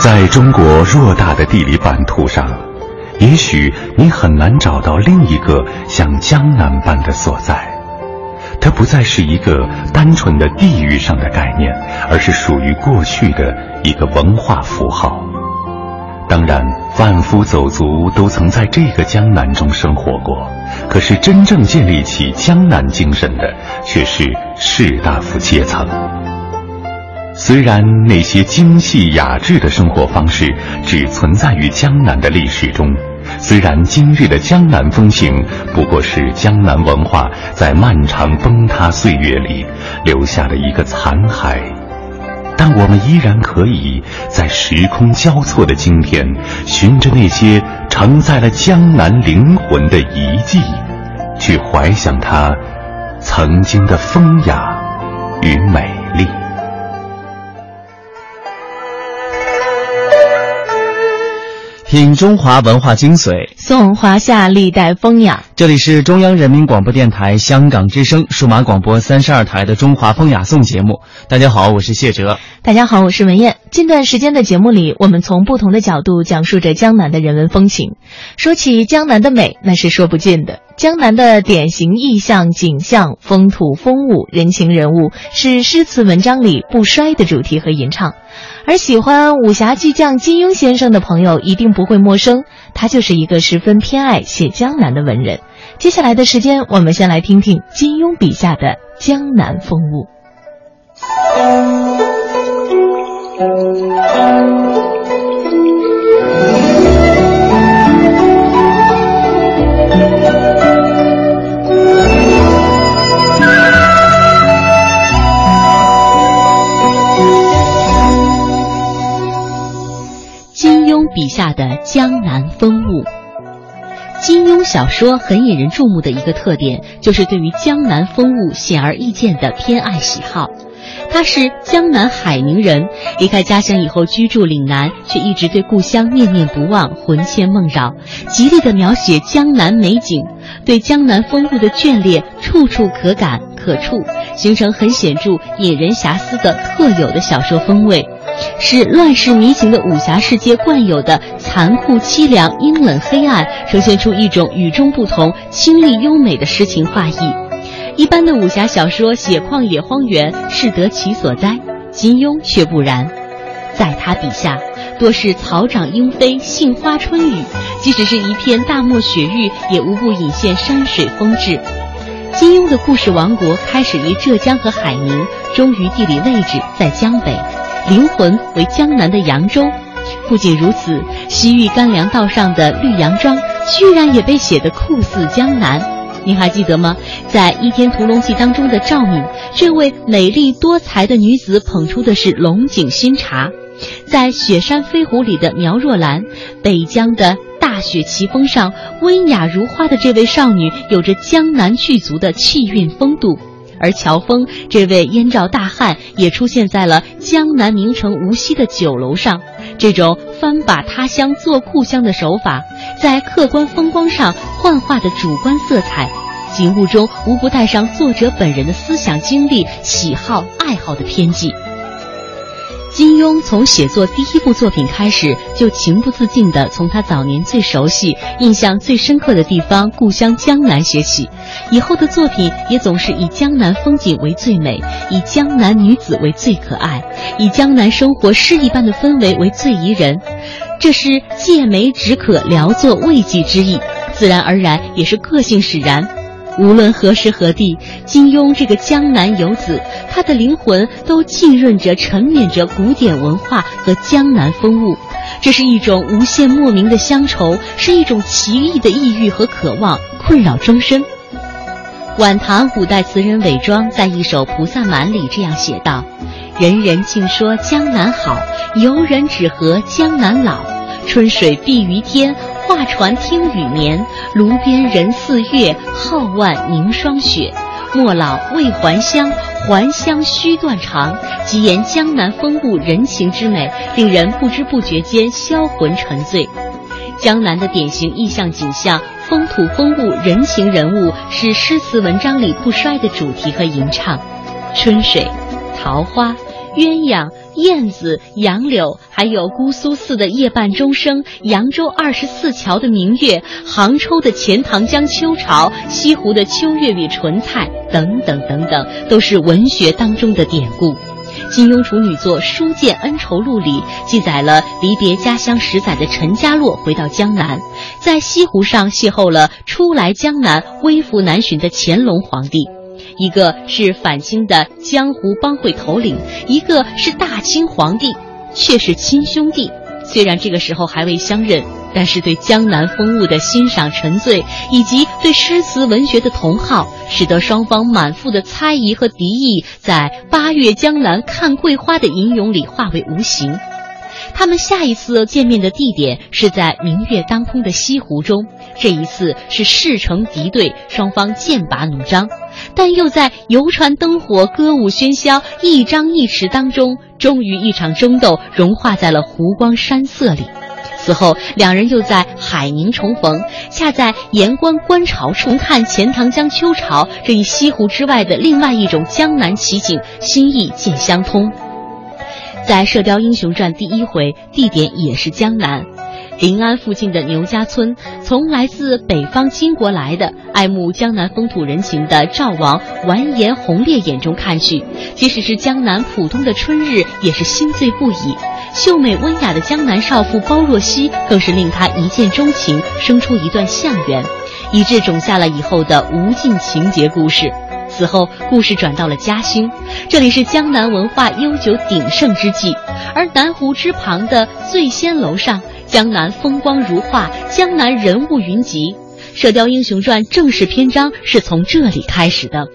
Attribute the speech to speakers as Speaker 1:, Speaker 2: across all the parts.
Speaker 1: 在中国偌大的地理版图上，也许你很难找到另一个像江南般的所在。它不再是一个单纯的地域上的概念，而是属于过去的一个文化符号。当然，贩夫走卒都曾在这个江南中生活过，可是真正建立起江南精神的，却是士大夫阶层。虽然那些精细雅致的生活方式只存在于江南的历史中，虽然今日的江南风情不过是江南文化在漫长崩塌岁月里留下的一个残骸，但我们依然可以在时空交错的今天，循着那些承载了江南灵魂的遗迹，去怀想它曾经的风雅与美。
Speaker 2: 品中华文化精髓，
Speaker 3: 颂华夏历代风雅。
Speaker 2: 这里是中央人民广播电台香港之声数码广播三十二台的《中华风雅颂》节目。大家好，我是谢哲。
Speaker 3: 大家好，我是文艳。近段时间的节目里，我们从不同的角度讲述着江南的人文风情。说起江南的美，那是说不尽的。江南的典型意象、景象、风土风物、人情人物，是诗词文章里不衰的主题和吟唱。而喜欢武侠巨匠金庸先生的朋友一定不会陌生，他就是一个十分偏爱写江南的文人。接下来的时间，我们先来听听金庸笔下的江南风物。笔下的江南风物。金庸小说很引人注目的一个特点，就是对于江南风物显而易见的偏爱喜好。他是江南海宁人，离开家乡以后居住岭南，却一直对故乡念念不忘，魂牵梦绕，极力的描写江南美景，对江南风物的眷恋处处可感可触，形成很显著引人遐思的特有的小说风味。是乱世迷情的武侠世界惯有的残酷、凄凉、阴冷、黑暗，呈现出一种与众不同、清丽优美的诗情画意。一般的武侠小说写旷野荒原，适得其所哉，金庸却不然，在他笔下，多是草长莺飞、杏花春雨，即使是一片大漠雪域，也无不隐现山水风致。金庸的故事王国开始于浙江和海宁，终于地理位置在江北。灵魂为江南的扬州，不仅如此，西域干粮道上的绿杨庄，居然也被写得酷似江南。您还记得吗？在《倚天屠龙记》当中的赵敏，这位美丽多才的女子捧出的是龙井新茶；在《雪山飞狐》里的苗若兰，北疆的大雪奇峰上温雅如花的这位少女，有着江南巨族的气韵风度。而乔峰这位燕赵大汉也出现在了江南名城无锡的酒楼上，这种翻把他乡做故乡的手法，在客观风光上幻化的主观色彩，景物中无不带上作者本人的思想经历、喜好爱好的偏激。金庸从写作第一部作品开始，就情不自禁地从他早年最熟悉、印象最深刻的地方——故乡江南写起。以后的作品也总是以江南风景为最美，以江南女子为最可爱，以江南生活诗一般的氛围为最宜人。这是借梅止渴、聊作慰藉之意，自然而然也是个性使然。无论何时何地，金庸这个江南游子，他的灵魂都浸润着、沉湎着古典文化和江南风物。这是一种无限莫名的乡愁，是一种奇异的抑郁和渴望，困扰终身。晚唐古代词人韦庄在一首《菩萨蛮》里这样写道：“人人尽说江南好，游人只合江南老。春水碧于天。”画船听雨眠，炉边人似月，皓腕凝霜雪。莫老未还乡，还乡须断肠。极言江南风物人情之美，令人不知不觉间销魂沉醉。江南的典型意象景象、风土风物、人情人物，是诗词文章里不衰的主题和吟唱。春水、桃花、鸳鸯。燕子、杨柳，还有姑苏寺的夜半钟声、扬州二十四桥的明月、杭州的钱塘江秋潮、西湖的秋月与莼菜等等等等，都是文学当中的典故。金庸处女作《书剑恩仇录》里记载了离别家乡十载的陈家洛回到江南，在西湖上邂逅了初来江南、微服难寻的乾隆皇帝，一个是反清的江湖帮会头领，一个是大清皇帝，却是亲兄弟。虽然这个时候还未相认。但是对江南风物的欣赏沉醉，以及对诗词文学的同好，使得双方满腹的猜疑和敌意，在“八月江南看桂花”的吟咏里化为无形。他们下一次见面的地点是在明月当空的西湖中，这一次是势成敌对，双方剑拔弩张，但又在游船灯火、歌舞喧嚣、一张一弛当中，终于一场争斗融化在了湖光山色里。此后，两人又在海宁重逢，恰在盐官观潮处看钱塘江秋潮这一西湖之外的另外一种江南奇景，心意渐相通。在《射雕英雄传》第一回，地点也是江南。临安附近的牛家村，从来自北方金国来的爱慕江南风土人情的赵王完颜洪烈眼中看去，即使是江南普通的春日，也是心醉不已。秀美温雅的江南少妇包若曦，更是令他一见钟情，生出一段相缘，以致种下了以后的无尽情节故事。此后，故事转到了嘉兴，这里是江南文化悠久鼎盛之际，而南湖之旁的醉仙楼上。江南风光如画，江南人物云集，《射雕英雄传》正式篇章是从这里开始的。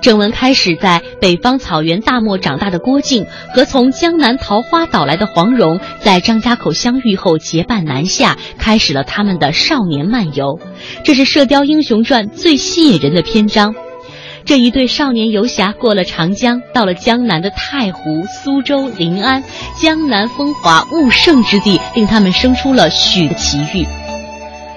Speaker 3: 正文开始在北方草原大漠长大的郭靖和从江南桃花岛来的黄蓉，在张家口相遇后结伴南下，开始了他们的少年漫游。这是《射雕英雄传》最吸引人的篇章。这一对少年游侠过了长江，到了江南的太湖、苏州、临安，江南风华物盛之地，令他们生出了许奇遇。《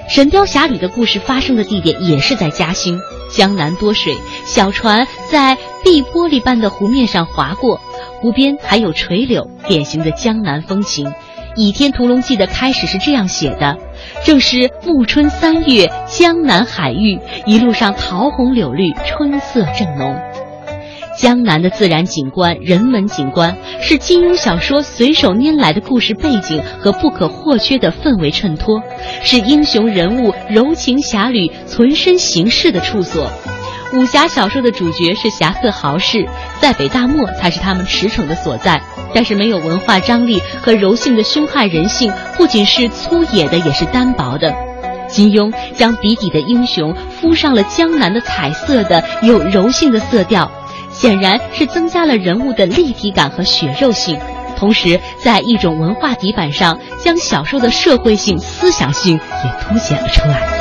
Speaker 3: 神雕侠侣》的故事发生的地点也是在嘉兴。江南多水，小船在碧玻璃般的湖面上划过，湖边还有垂柳，典型的江南风情。《倚天屠龙记》的开始是这样写的。正是暮春三月，江南海域，一路上桃红柳绿，春色正浓。江南的自然景观、人文景观，是金庸小说随手拈来的故事背景和不可或缺的氛围衬托，是英雄人物柔情侠侣存身行事的处所。武侠小说的主角是侠客豪士，在北大漠才是他们驰骋的所在。但是没有文化张力和柔性的凶悍人性，不仅是粗野的，也是单薄的。金庸将笔底的英雄敷上了江南的彩色的有柔性的色调，显然是增加了人物的立体感和血肉性，同时在一种文化底板上，将小说的社会性、思想性也凸显了出来。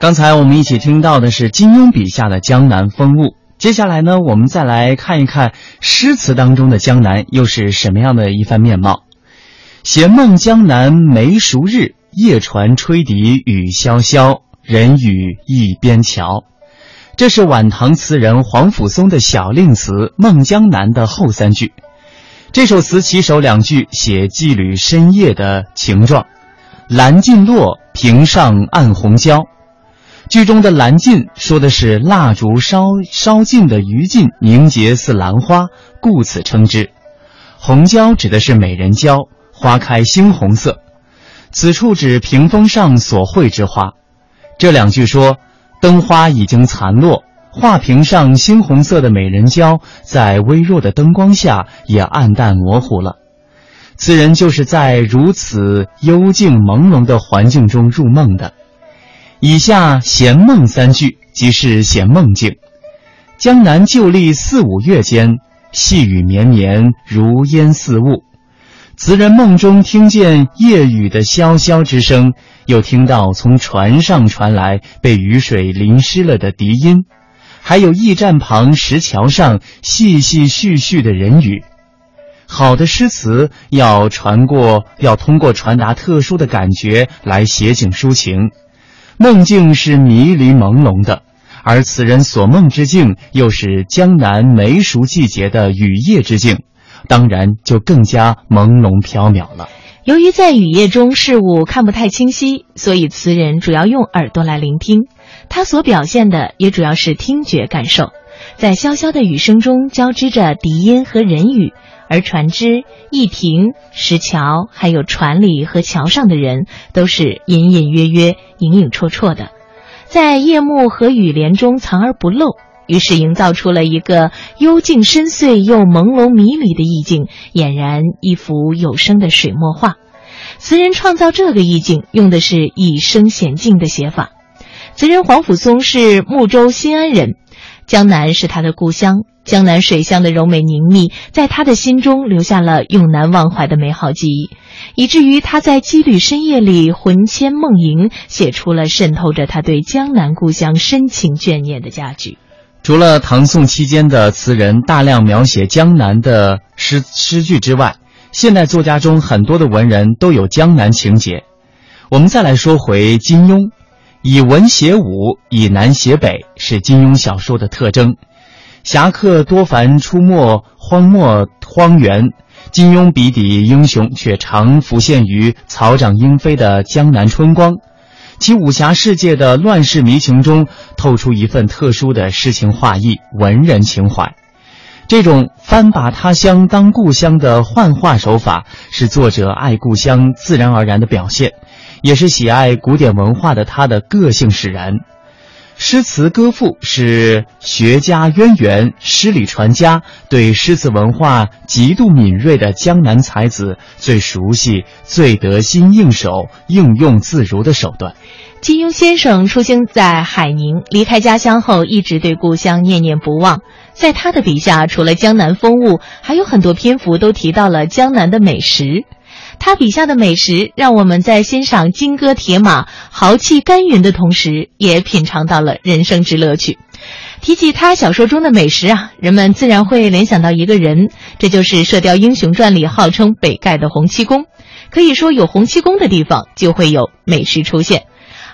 Speaker 2: 刚才我们一起听到的是金庸笔下的江南风物，接下来呢，我们再来看一看诗词当中的江南又是什么样的一番面貌。闲梦江南梅熟日，夜船吹笛雨潇潇，人语一边桥。这是晚唐词人黄甫松的小令词《梦江南》的后三句。这首词起首两句写羁旅深夜的情状：兰尽落，屏上暗红椒。剧中的蓝尽说的是蜡烛烧烧尽的余烬凝结似兰花，故此称之。红椒指的是美人蕉，花开猩红色。此处指屏风上所绘之花。这两句说，灯花已经残落，画屏上猩红色的美人蕉在微弱的灯光下也暗淡模糊了。此人就是在如此幽静朦胧的环境中入梦的。以下闲梦三句，即是写梦境。江南旧历四五月间，细雨绵绵，如烟似雾。词人梦中听见夜雨的潇潇之声，又听到从船上传来被雨水淋湿了的笛音，还有驿站旁石桥上细细絮絮的人语。好的诗词要传过，要通过传达特殊的感觉来写景抒情。梦境是迷离朦胧的，而此人所梦之境又是江南梅熟季节的雨夜之境。当然就更加朦胧缥缈了。
Speaker 4: 由于在雨夜中事物看不太清晰，所以词人主要用耳朵来聆听，他所表现的也主要是听觉感受。在潇潇的雨声中交织着笛音和人语，而船只、驿亭、石桥，还有船里和桥上的人，都是隐隐约约、影影绰绰的，在夜幕和雨帘中藏而不露。于是营造出了一个幽静深邃又朦胧迷离的意境，俨然一幅有声的水墨画。词人创造这个意境，用的是以声显境的写法。词人黄甫松是睦州新安人，江南是他的故乡，江南水乡的柔美凝密，在他的心中留下了永难忘怀的美好记忆，以至于他在羁旅深夜里魂牵梦萦，写出了渗透着他对江南故乡深情眷念的佳句。
Speaker 2: 除了唐宋期间的词人大量描写江南的诗诗句之外，现代作家中很多的文人都有江南情节。我们再来说回金庸，以文写武，以南写北是金庸小说的特征。侠客多凡出没荒漠荒原，金庸笔底英雄却常浮现于草长莺飞的江南春光。其武侠世界的乱世迷情中透出一份特殊的诗情画意、文人情怀。这种翻把他乡当故乡的幻化手法，是作者爱故乡自然而然的表现，也是喜爱古典文化的他的个性使然。诗词歌赋是学家渊源、诗礼传家、对诗词文化极度敏锐的江南才子最熟悉、最得心应手、应用自如的手段。
Speaker 4: 金庸先生出生在海宁，离开家乡后一直对故乡念念不忘。在他的笔下，除了江南风物，还有很多篇幅都提到了江南的美食。他笔下的美食，让我们在欣赏金戈铁马、豪气干云的同时，也品尝到了人生之乐趣。提起他小说中的美食啊，人们自然会联想到一个人，这就是《射雕英雄传》里号称北丐的洪七公。可以说，有洪七公的地方，就会有美食出现。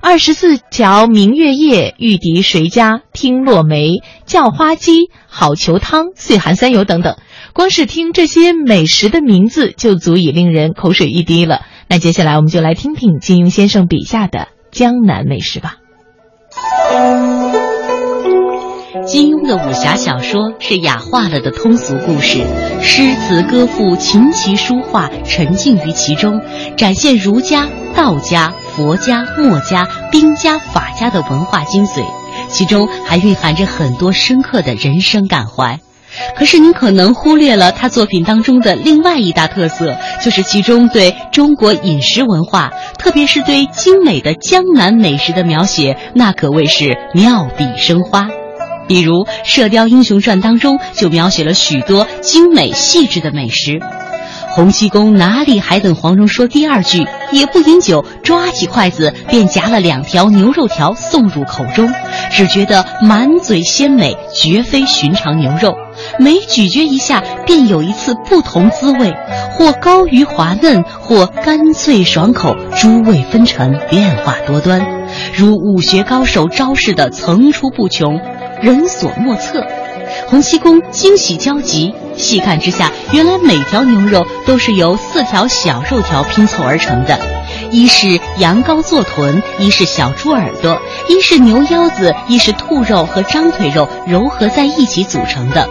Speaker 4: 二十四桥明月夜，玉笛谁家听落梅，叫花鸡，好逑汤，岁寒三友等等。光是听这些美食的名字，就足以令人口水欲滴了。那接下来，我们就来听听金庸先生笔下的江南美食吧。
Speaker 3: 金庸的武侠小说是雅化了的通俗故事，诗词歌赋、琴棋书画沉浸于其中，展现儒家、道家、佛家、墨家、兵家、法家的文化精髓，其中还蕴含着很多深刻的人生感怀。可是您可能忽略了他作品当中的另外一大特色，就是其中对中国饮食文化，特别是对精美的江南美食的描写，那可谓是妙笔生花。比如《射雕英雄传》当中就描写了许多精美细致的美食。洪七公哪里还等黄蓉说第二句，也不饮酒，抓起筷子便夹了两条牛肉条送入口中，只觉得满嘴鲜美，绝非寻常牛肉。每咀嚼一下，便有一次不同滋味，或高于滑嫩，或干脆爽口，诸味纷陈，变化多端，如武学高手招式的层出不穷，人所莫测。洪七公惊喜交集，细看之下，原来每条牛肉都是由四条小肉条拼凑而成的，一是羊羔坐臀，一是小猪耳朵，一是牛腰子，一是兔肉和张腿肉糅合在一起组成的。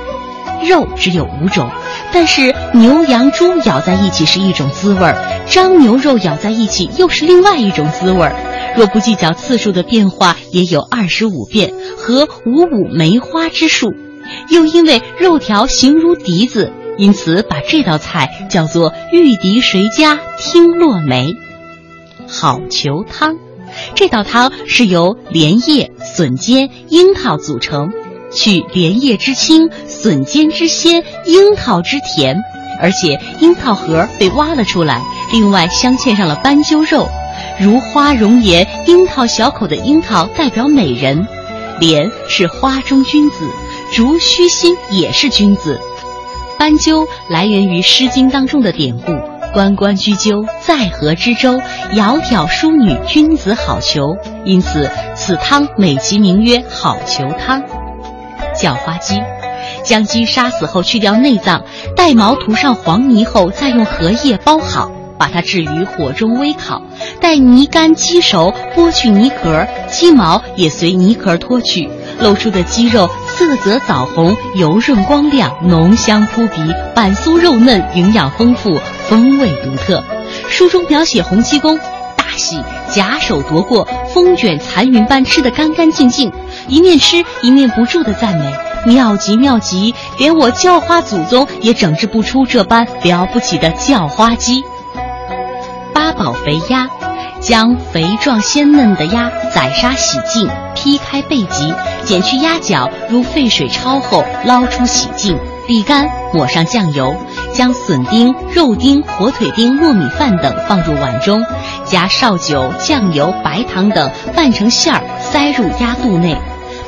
Speaker 3: 肉只有五种，但是牛羊猪咬在一起是一种滋味儿，张牛肉咬在一起又是另外一种滋味儿。若不计较次数的变化，也有二十五变和五五梅花之数。又因为肉条形如笛子，因此把这道菜叫做“玉笛谁家听落梅”。好逑汤，这道汤是由莲叶、笋尖、樱桃组成，取莲叶之清、笋尖之鲜、樱桃之甜，而且樱桃核被挖了出来，另外镶嵌上了斑鸠肉。如花容颜、樱桃小口的樱桃代表美人，莲是花中君子，竹虚心也是君子。斑鸠来源于《诗经》当中的典故：“关关雎鸠，在河之洲。窈窕淑女，君子好逑。”因此，此汤美其名曰“好逑汤”。叫花鸡，将鸡杀死后去掉内脏，带毛涂上黄泥后，再用荷叶包好。把它置于火中微烤，待泥干鸡熟，剥去泥壳，鸡毛也随泥壳脱去，露出的鸡肉色泽枣红，油润光亮，浓香扑鼻，板酥肉嫩，营养丰富，风味独特。书中描写洪七公大喜，假手夺过，风卷残云般吃得干干净净，一面吃一面不住的赞美：妙极妙极，连我叫花祖宗也整治不出这般了不起的叫花鸡。八宝肥鸭，将肥壮鲜嫩的鸭宰杀洗净，劈开背脊，剪去鸭脚，入沸水焯后捞出洗净，沥干，抹上酱油，将笋丁、肉丁、火腿丁、糯米饭等放入碗中，加绍酒、酱油、白糖等拌成馅儿，塞入鸭肚内，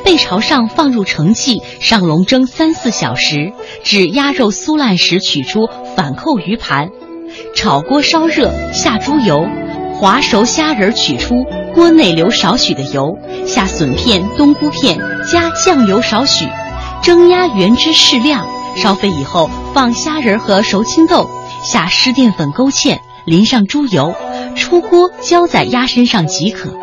Speaker 3: 背朝上放入盛器，上笼蒸三四小时，至鸭肉酥烂时取出，反扣鱼盘。炒锅烧热，下猪油，划熟虾仁取出，锅内留少许的油，下笋片、冬菇片，加酱油少许，蒸鸭原汁适量。烧沸以后，放虾仁和熟青豆，下湿淀粉勾芡，淋上猪油，出锅浇在鸭身上即可。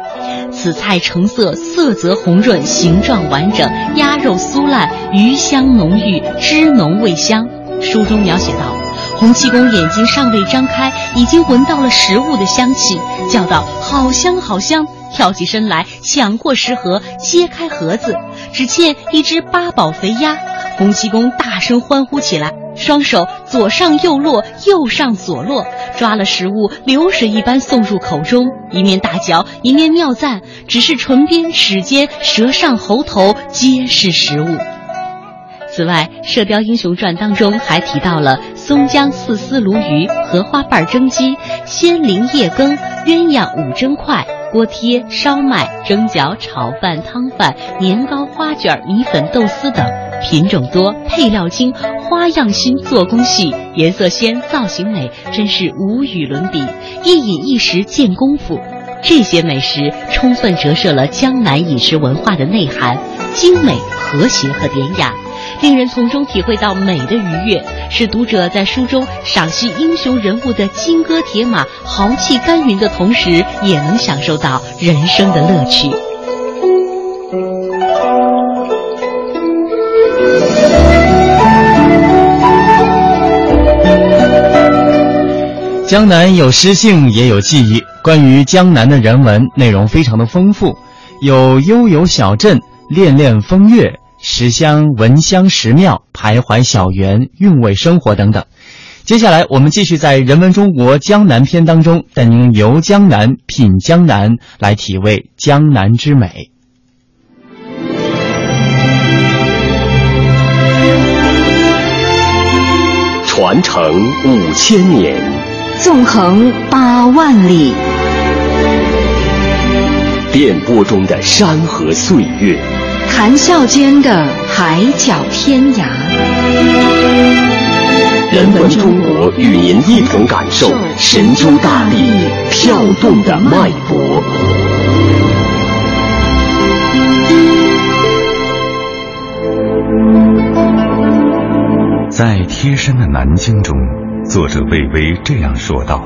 Speaker 3: 此菜成色色泽红润，形状完整，鸭肉酥烂，鱼香浓郁，汁浓味香。书中描写道。洪七公眼睛尚未张开，已经闻到了食物的香气，叫道：“好香，好香！”跳起身来抢过食盒，揭开盒子，只见一只八宝肥鸭。洪七公大声欢呼起来，双手左上右落，右上左落，抓了食物，流水一般送入口中，一面大嚼，一面妙赞：“只是唇边、齿间、舌上、喉头，皆是食物。”此外，《射雕英雄传》当中还提到了松江四丝鲈鱼、荷花瓣蒸鸡、鲜灵叶羹、鸳鸯五蒸块、锅贴、烧麦、蒸饺、炒饭、汤饭、年糕、花卷、米粉、豆丝等，品种多，配料精，花样新，做工细，颜色鲜，造型美，真是无与伦比。一饮一食见功夫，这些美食充分折射了江南饮食文化的内涵：精美、和谐和典雅。令人从中体会到美的愉悦，使读者在书中赏析英雄人物的金戈铁马、豪气干云的同时，也能享受到人生的乐趣。
Speaker 2: 江南有诗性，也有记忆。关于江南的人文内容非常的丰富，有悠游小镇、恋恋风月。食香、闻香、食妙、徘徊小园、韵味生活等等。接下来，我们继续在《人文中国江南篇》当中，带您游江南、品江南，来体味江南之美。
Speaker 5: 传承五千年，
Speaker 6: 纵横八万里，
Speaker 5: 电波中的山河岁月。
Speaker 6: 谈笑间的海角天涯，
Speaker 5: 人文中国与您一同感受神州大地跳动的脉搏。
Speaker 1: 在贴身的南京中，作者魏巍这样说道。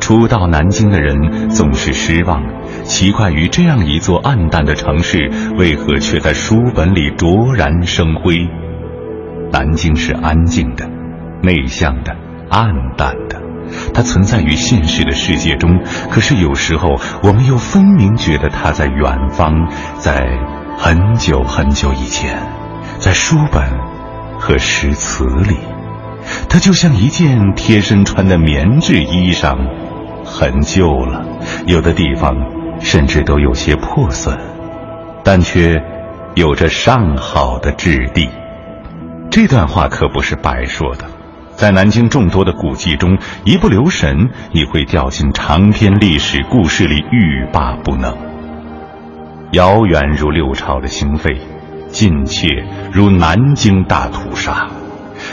Speaker 1: 初到南京的人总是失望，奇怪于这样一座暗淡的城市，为何却在书本里卓然生辉？南京是安静的、内向的、暗淡的，它存在于现实的世界中。可是有时候，我们又分明觉得它在远方，在很久很久以前，在书本和诗词里，它就像一件贴身穿的棉质衣裳。很旧了，有的地方甚至都有些破损，但却有着上好的质地。这段话可不是白说的，在南京众多的古迹中，一不留神，你会掉进长篇历史故事里，欲罢不能。遥远如六朝的兴废，近切如南京大屠杀，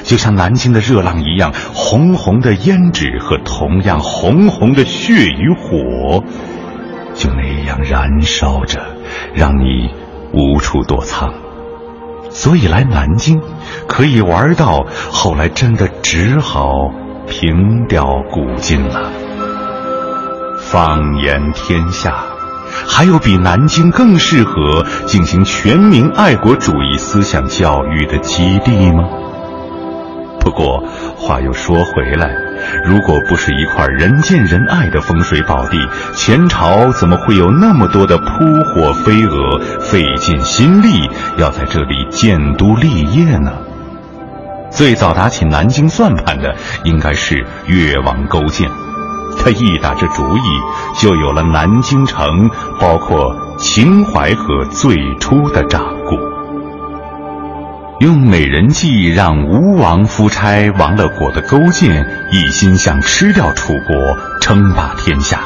Speaker 1: 就像南京的热浪一样，红红的胭脂和同样红红的血与火，就那样燃烧着，让你无处躲藏。所以来南京，可以玩到后来，真的只好凭吊古今了。放眼天下，还有比南京更适合进行全民爱国主义思想教育的基地吗？不过话又说回来。如果不是一块人见人爱的风水宝地，前朝怎么会有那么多的扑火飞蛾，费尽心力要在这里建都立业呢？最早打起南京算盘的，应该是越王勾践。他一打这主意，就有了南京城，包括秦淮河最初的掌故。用美人计让吴王夫差王乐果的勾践一心想吃掉楚国，称霸天下，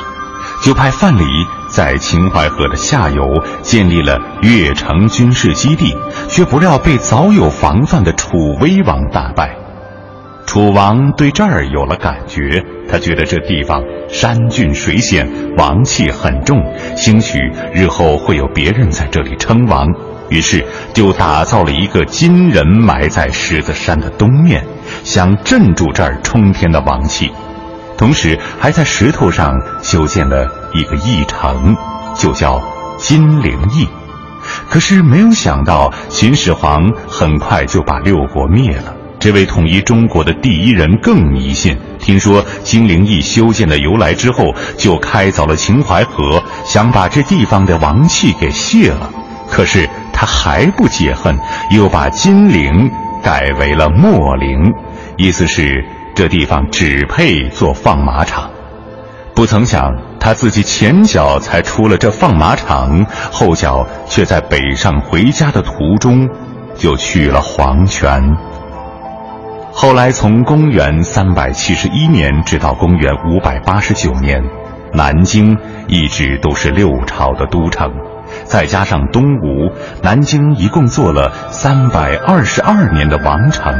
Speaker 1: 就派范蠡在秦淮河的下游建立了越城军事基地，却不料被早有防范的楚威王打败。楚王对这儿有了感觉，他觉得这地方山峻水险，王气很重，兴许日后会有别人在这里称王。于是就打造了一个金人埋在狮子山的东面，想镇住这儿冲天的王气，同时还在石头上修建了一个驿城，就叫金陵驿。可是没有想到，秦始皇很快就把六国灭了。这位统一中国的第一人更迷信，听说金陵驿修建的由来之后，就开凿了秦淮河，想把这地方的王气给泄了。可是。他还不解恨，又把金陵改为了秣陵，意思是这地方只配做放马场。不曾想他自己前脚才出了这放马场，后脚却在北上回家的途中就去了黄泉。后来从公元三百七十一年直到公元五百八十九年，南京一直都是六朝的都城。再加上东吴，南京一共做了三百二十二年的王城，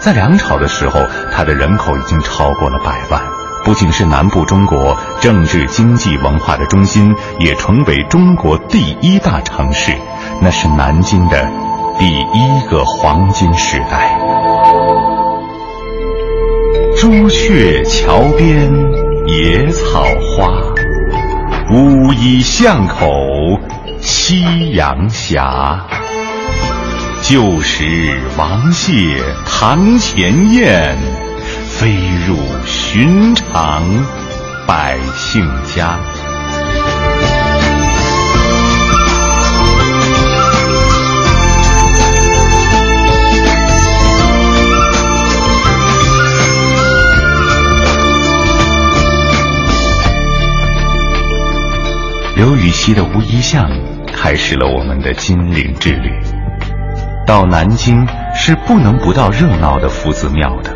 Speaker 1: 在梁朝的时候，它的人口已经超过了百万，不仅是南部中国政治、经济、文化的中心，也成为中国第一大城市，那是南京的第一个黄金时代。朱雀桥边野草花。乌衣巷口夕阳斜，旧时王谢堂前燕，飞入寻常百姓家。刘禹锡的乌衣巷开始了我们的金陵之旅。到南京是不能不到热闹的夫子庙的，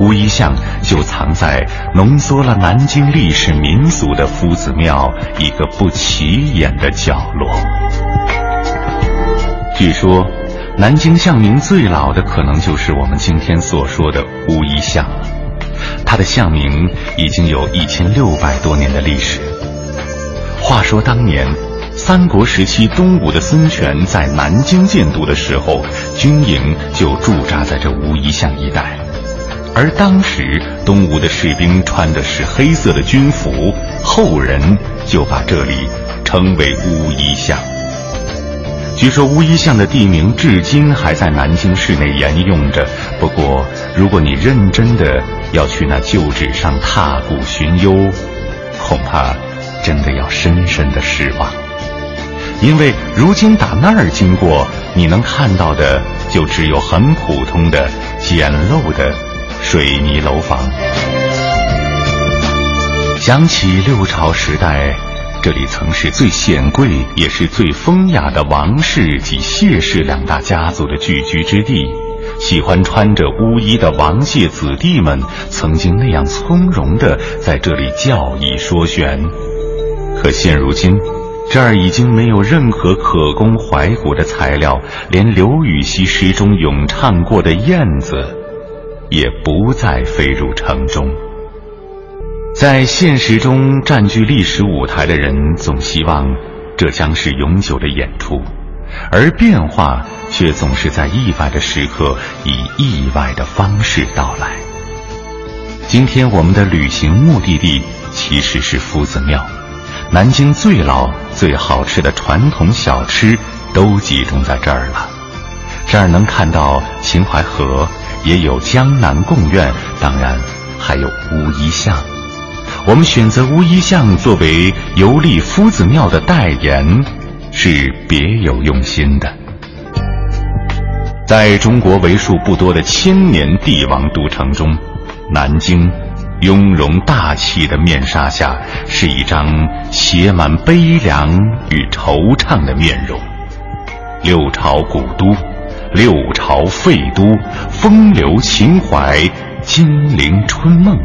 Speaker 1: 乌衣巷就藏在浓缩了南京历史民俗的夫子庙一个不起眼的角落。据说，南京巷名最老的可能就是我们今天所说的乌衣巷了，它的巷名已经有一千六百多年的历史。话说当年，三国时期东吴的孙权在南京建都的时候，军营就驻扎在这乌衣巷一带，而当时东吴的士兵穿的是黑色的军服，后人就把这里称为乌衣巷。据说乌衣巷的地名至今还在南京市内沿用着，不过如果你认真的要去那旧址上踏古寻幽，恐怕。真的要深深的失望，因为如今打那儿经过，你能看到的就只有很普通的简陋的水泥楼房。想起六朝时代，这里曾是最显贵也是最风雅的王氏及谢氏两大家族的聚居之地。喜欢穿着巫衣的王谢子弟们，曾经那样从容地在这里教义说玄。可现如今，这儿已经没有任何可供怀古的材料，连刘禹锡诗中咏唱过的燕子，也不再飞入城中。在现实中占据历史舞台的人，总希望这将是永久的演出，而变化却总是在意外的时刻以意外的方式到来。今天我们的旅行目的地其实是夫子庙，南京最老、最好吃的传统小吃都集中在这儿了。这儿能看到秦淮河，也有江南贡院，当然还有乌衣巷。我们选择乌衣巷作为游历夫子庙的代言，是别有用心的。在中国为数不多的千年帝王都城中，南京雍容大气的面纱下，是一张写满悲凉与惆怅的面容。六朝古都，六朝废都，风流情怀，金陵春梦。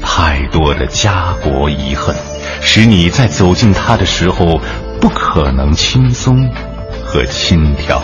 Speaker 1: 太多的家国遗恨，使你在走进它的时候，不可能轻松和轻佻。